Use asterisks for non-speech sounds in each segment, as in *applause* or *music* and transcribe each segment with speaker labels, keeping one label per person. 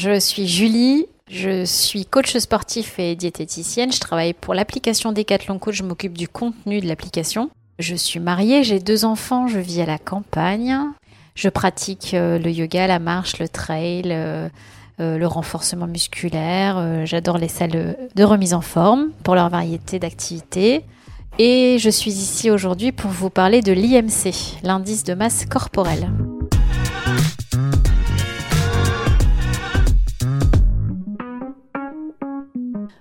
Speaker 1: Je suis Julie, je suis coach sportif et diététicienne. Je travaille pour l'application Decathlon Coach. Je m'occupe du contenu de l'application. Je suis mariée, j'ai deux enfants, je vis à la campagne. Je pratique euh, le yoga, la marche, le trail, euh, euh, le renforcement musculaire. J'adore les salles de remise en forme pour leur variété d'activités. Et je suis ici aujourd'hui pour vous parler de l'IMC, l'indice de masse corporelle.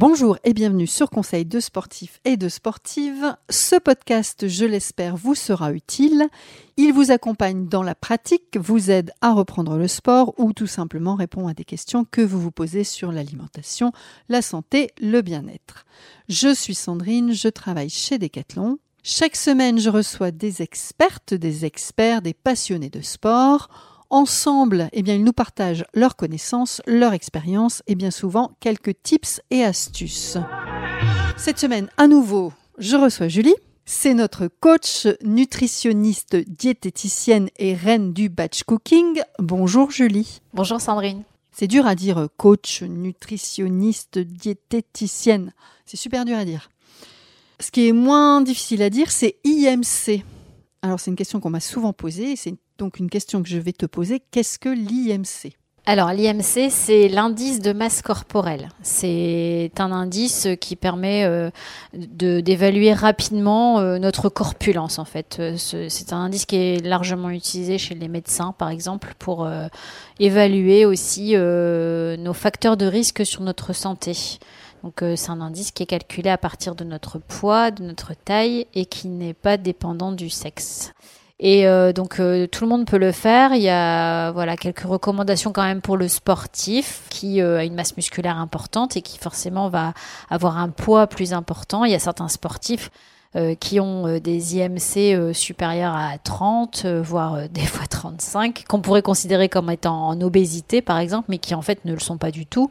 Speaker 2: Bonjour et bienvenue sur Conseil de sportifs et de sportives. Ce podcast, je l'espère, vous sera utile. Il vous accompagne dans la pratique, vous aide à reprendre le sport ou tout simplement répond à des questions que vous vous posez sur l'alimentation, la santé, le bien-être. Je suis Sandrine, je travaille chez Decathlon. Chaque semaine, je reçois des expertes, des experts, des passionnés de sport Ensemble, eh bien, ils nous partagent leurs connaissances, leur expérience et bien souvent quelques tips et astuces. Cette semaine, à nouveau, je reçois Julie. C'est notre coach, nutritionniste, diététicienne et reine du batch cooking. Bonjour Julie.
Speaker 1: Bonjour Sandrine.
Speaker 2: C'est dur à dire coach, nutritionniste, diététicienne. C'est super dur à dire. Ce qui est moins difficile à dire, c'est IMC. Alors c'est une question qu'on m'a souvent posée, c'est donc une question que je vais te poser. Qu'est-ce que l'IMC
Speaker 1: alors l'IMC, c'est l'indice de masse corporelle. C'est un indice qui permet euh, d'évaluer rapidement euh, notre corpulence en fait. Euh, c'est un indice qui est largement utilisé chez les médecins par exemple pour évaluer aussi nos facteurs de risque sur notre santé. Donc c'est un indice qui est calculé à partir de notre poids, de notre taille et qui n'est pas dépendant du sexe. Et euh, donc euh, tout le monde peut le faire. Il y a voilà quelques recommandations quand même pour le sportif qui euh, a une masse musculaire importante et qui forcément va avoir un poids plus important. Il y a certains sportifs qui ont des IMC supérieurs à 30, voire des fois 35, qu'on pourrait considérer comme étant en obésité par exemple, mais qui en fait ne le sont pas du tout.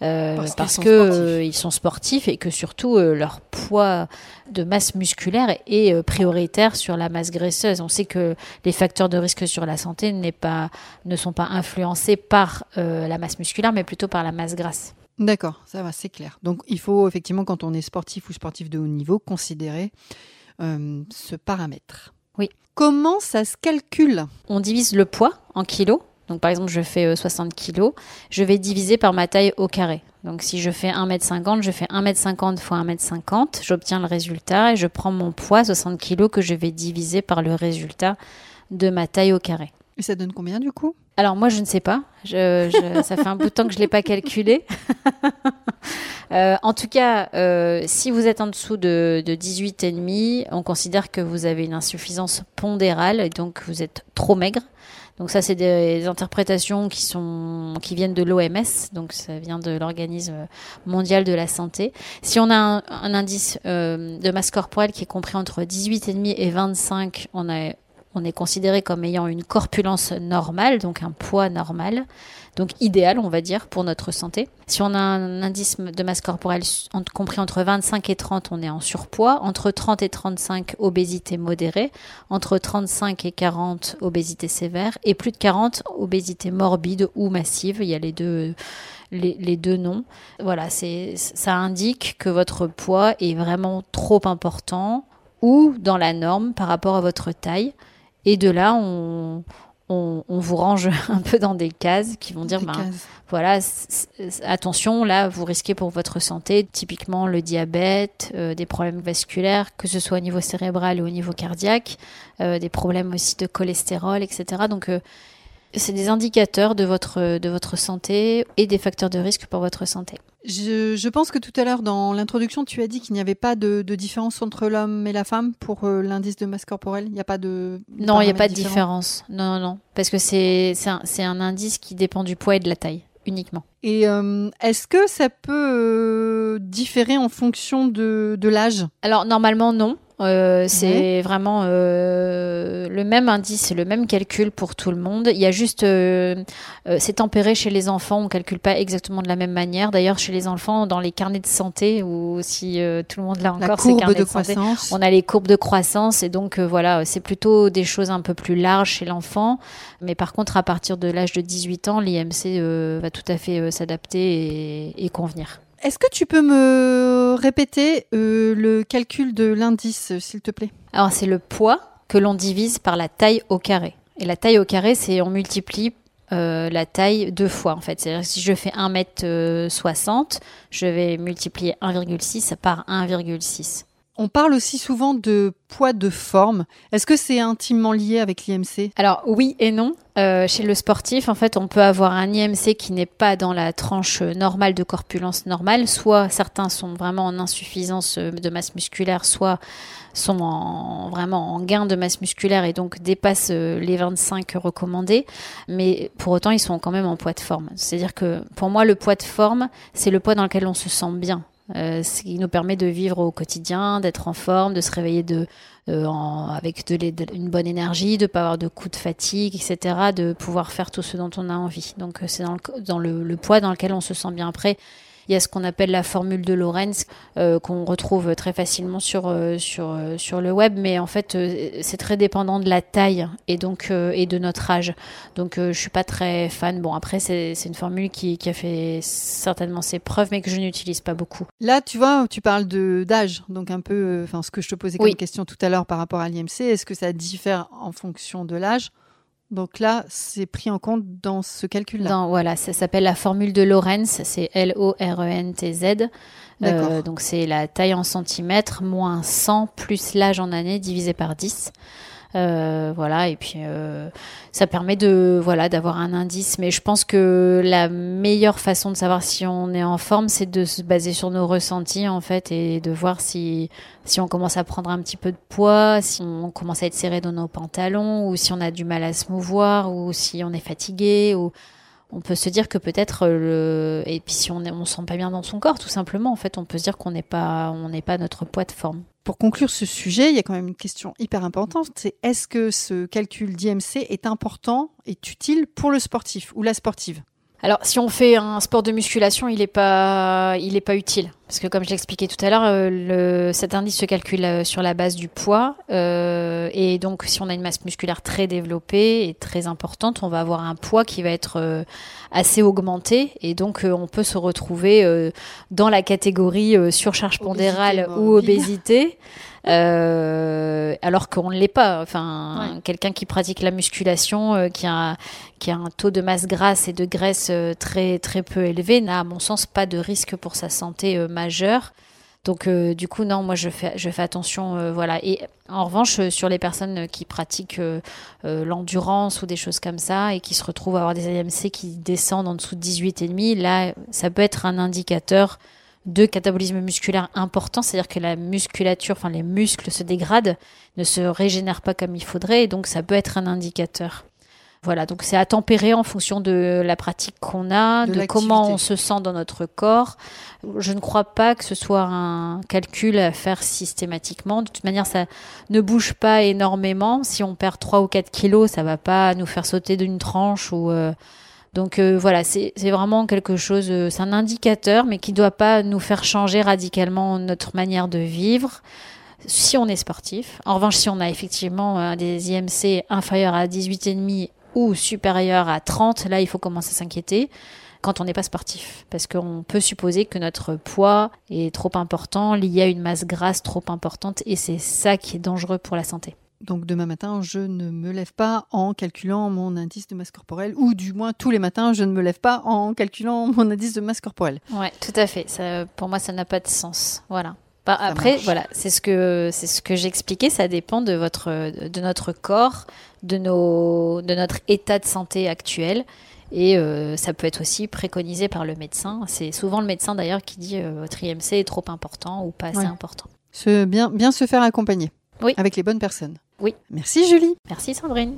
Speaker 1: parce, qu'ils que ils sont sportifs et que surtout leur poids de masse musculaire est euh, prioritaire sur la masse graisseuse. On sait que les facteurs de risque sur la santé pas, ne sont pas influencés par euh, la masse musculaire, mais plutôt par la masse grasse.
Speaker 2: D'accord, ça va, c'est clair. Donc il faut effectivement, quand on est sportif ou sportif de haut niveau, considérer euh, ce paramètre.
Speaker 1: Oui.
Speaker 2: Comment ça se calcule?
Speaker 1: On divise le poids en kilos. Donc par exemple, je fais 60 kilos, je vais diviser par ma taille au carré. Donc si je fais 1m50, je fais 1m50 fois 1m50, j'obtiens le résultat et je prends mon poids, 60 kg, que je vais diviser par le résultat de ma taille au carré.
Speaker 2: Et ça donne combien du coup?
Speaker 1: Alors moi je ne sais pas, ça fait un bout de temps que je l'ai pas calculé. *laughs* Euh, en tout cas, euh, si vous êtes en dessous de, de 18,5, on considère que vous avez une insuffisance pondérale et donc vous êtes trop maigre. Donc ça, c'est des interprétations qui sont qui viennent de l'OMS, donc ça vient de l'organisme mondial de la santé. Si on a un, indice euh, de masse corporelle qui est compris entre 18,5 et 25, on a on est considéré comme ayant une corpulence normale, donc un poids normal donc idéal, on va dire, pour notre santé. Si on a un indice de masse corporelle compris entre 25 et 30, on est en surpoids. Entre 30 et 35, obésité modérée. Entre 35 et 40, obésité sévère. Et plus de 40, obésité morbide ou massive. Il y a les deux. Noms. Voilà, ça indique que votre poids est vraiment trop important ou dans la norme par rapport à votre taille. Et de là, on, on, vous range *laughs* un peu dans des cases qui vont dire, ben, voilà, attention, là, vous risquez pour votre santé, typiquement le diabète, euh, des problèmes vasculaires, que ce soit au niveau cérébral ou au niveau cardiaque, euh, des problèmes aussi de cholestérol, etc. Donc, euh, c'est des indicateurs de votre, de votre santé et des facteurs de risque pour votre santé.
Speaker 2: Je, pense que tout à l'heure, dans l'introduction, tu as dit qu'il n'y avait pas de, différence entre l'homme et la femme pour euh, l'indice de masse corporelle. Il n'y a pas de.
Speaker 1: Non, il n'y a pas de différence. Non, non, non. Parce que c'est un, un, indice qui dépend du poids et de la taille uniquement.
Speaker 2: Et euh, est-ce que ça peut euh, différer en fonction de, de l'âge?
Speaker 1: Alors, normalement, non. Euh, c'est vraiment euh, le même indice, le même calcul pour tout le monde. Il y a juste, euh, euh, c'est tempéré chez les enfants, on calcule pas exactement de la même manière. D'ailleurs, chez les enfants, dans les carnets de santé, ou si euh, tout le monde l'a encore, ces carnets
Speaker 2: de
Speaker 1: de santé,
Speaker 2: croissance.
Speaker 1: on a les courbes de croissance et donc voilà, c'est plutôt des choses un peu plus larges chez l'enfant. Mais par contre, à partir de l'âge de 18 ans, l'IMC euh, va tout à fait s'adapter et, et convenir.
Speaker 2: Est-ce que tu peux me répéter euh, le calcul de l'indice, euh, s'il te plaît?
Speaker 1: Alors c'est le poids que l'on divise par la taille au carré. Et la taille au carré, c'est on multiplie euh, la taille deux fois en fait. C'est-à-dire si je fais 1m60, je vais multiplier 1,6 par 1,6.
Speaker 2: On parle aussi souvent de poids de forme. Est-ce que c'est intimement lié avec l'IMC
Speaker 1: Alors oui et non. Euh, chez le sportif, en fait, on peut avoir un IMC qui n'est pas dans la tranche normale de corpulence normale. Soit certains sont vraiment en insuffisance euh, de masse musculaire, soit sont en, vraiment en gain de masse musculaire et donc dépassent euh, les 25 recommandés. Mais pour autant, ils sont quand même en poids de forme. C'est-à-dire que pour moi, le poids de forme, c'est le poids dans lequel on se sent bien. Euh, ce qui nous permet de vivre au quotidien, d'être en forme, de se réveiller de, euh, avec une bonne énergie, de pas avoir de coups de fatigue, etc., de pouvoir faire tout ce dont on a envie. Donc euh, c'est dans, le, dans le, le poids dans lequel on se sent bien. Après, il y a ce qu'on appelle la formule de Lorenz euh, qu'on retrouve très facilement sur euh, sur euh, sur le web, mais en fait c'est très dépendant de la taille et donc et de notre âge. Donc je suis pas très fan. Bon après c'est c'est une formule qui, qui a fait certainement ses preuves, mais que je n'utilise pas beaucoup.
Speaker 2: Là, tu vois, tu parles de d'âge, donc un peu, enfin, ce que je te posais comme
Speaker 1: Oui.
Speaker 2: question tout à l'heure par rapport à l'IMC, est-ce que ça diffère en fonction de l'âge? Donc là, c'est pris en compte dans ce calcul-là.
Speaker 1: Voilà, ça s'appelle la formule de Lorenz, c'est L-O-R-E-N-T-Z. Euh, donc c'est la taille en centimètres moins 100 plus l'âge en années divisé par 10. Euh, voilà, et puis euh, ça permet de voilà d'avoir un indice. Mais je pense que la meilleure façon de savoir si on est en forme, c'est de se baser sur nos ressentis en fait et de voir si si on commence à prendre un petit peu de poids, si on commence à être serré dans nos pantalons, ou si on a du mal à se mouvoir, ou si on est fatigué, ou on peut se dire que peut-être euh, le et puis si on est, on se sent pas bien dans son corps tout simplement en fait on peut se dire qu'on n'est pas on n'est pas notre poids de forme.
Speaker 2: Pour conclure ce sujet, il y a quand même une question hyper importante, c'est est-ce que ce calcul d'IMC est important, est utile pour le sportif ou la sportive?
Speaker 1: Alors si on fait un sport de musculation il est pas il est pas utile. Parce que comme je l'expliquais tout à l'heure euh, le cet indice se calcule euh, sur la base du poids euh, et donc si on a une masse musculaire très développée et très importante on va avoir un poids qui va être euh, assez augmenté et donc euh, on peut se retrouver dans la catégorie surcharge pondérale
Speaker 2: Obésité
Speaker 1: ou obésité euh, alors qu'on ne l'est pas. Enfin,
Speaker 2: Ouais.
Speaker 1: quelqu'un qui pratique la musculation, euh, qui a qui a un taux de masse grasse et de graisse euh, très très peu élevé, n'a à mon sens pas de risque pour sa santé euh, majeur. Donc euh, du coup non, moi je fais je fais attention, euh, voilà. Et en revanche euh, sur les personnes qui pratiquent l'endurance ou des choses comme ça et qui se retrouvent à avoir des AMC qui descendent en dessous de 18,5, là ça peut être un indicateur de catabolisme musculaire important, c'est-à-dire que la musculature, enfin les muscles se dégradent, ne se régénèrent pas comme il faudrait, et donc ça peut être un indicateur. Voilà, donc c'est à tempérer en fonction de la pratique qu'on a,
Speaker 2: De
Speaker 1: comment on se sent dans notre corps. Je ne crois pas que ce soit un calcul à faire systématiquement. De toute manière, ça ne bouge pas énormément. Si on perd 3 ou 4 kilos, ça va pas nous faire sauter d'une tranche ou euh, donc euh, voilà, c'est vraiment quelque chose, euh, c'est un indicateur, mais qui ne doit pas nous faire changer radicalement notre manière de vivre si on est sportif. En revanche, si on a effectivement des IMC inférieurs à 18,5 ou supérieurs à 30, là, il faut commencer à s'inquiéter quand on n'est pas sportif. Parce qu'on peut supposer que notre poids est trop important, lié à une masse grasse trop importante, et c'est ça qui est dangereux pour la santé.
Speaker 2: Donc demain matin, je ne me lève pas en calculant mon indice de masse corporelle, ou du moins tous les matins, je ne me lève pas en calculant mon indice de masse corporelle.
Speaker 1: Ouais, tout à fait. Ça, pour moi, ça n'a pas de sens. Voilà. Bah, après,
Speaker 2: marche.
Speaker 1: voilà, c'est ce que c'est ce que j'expliquais. Ça dépend de votre de notre corps, de nos de notre état de santé actuel. Et euh, ça peut être aussi préconisé par le médecin. C'est souvent le médecin d'ailleurs qui dit euh, votre IMC est trop important ou pas assez
Speaker 2: Ouais.
Speaker 1: important.
Speaker 2: Se, bien, bien se faire accompagner.
Speaker 1: Oui.
Speaker 2: Avec les bonnes personnes.
Speaker 1: Oui.
Speaker 2: Merci Julie.
Speaker 1: Merci Sandrine.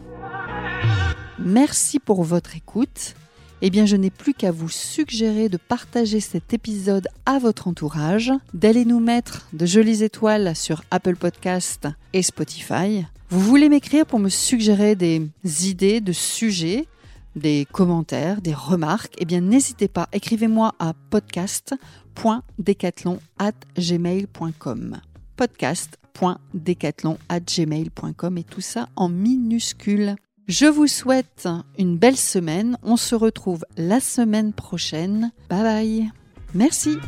Speaker 2: Merci pour votre écoute. eh bien je n'ai plus qu'à vous suggérer de partager cet épisode à votre entourage, d'aller nous mettre de jolies étoiles sur Apple Podcast et Spotify. Vous voulez m'écrire pour me suggérer des idées de sujets, des commentaires, des remarques? Eh bien n'hésitez pas, écrivez-moi à podcast.decathlon@gmail.com. podcast.decathlon@gmail.com et tout ça en minuscules. Je vous souhaite une belle semaine. On se retrouve la semaine prochaine. Bye bye. Merci.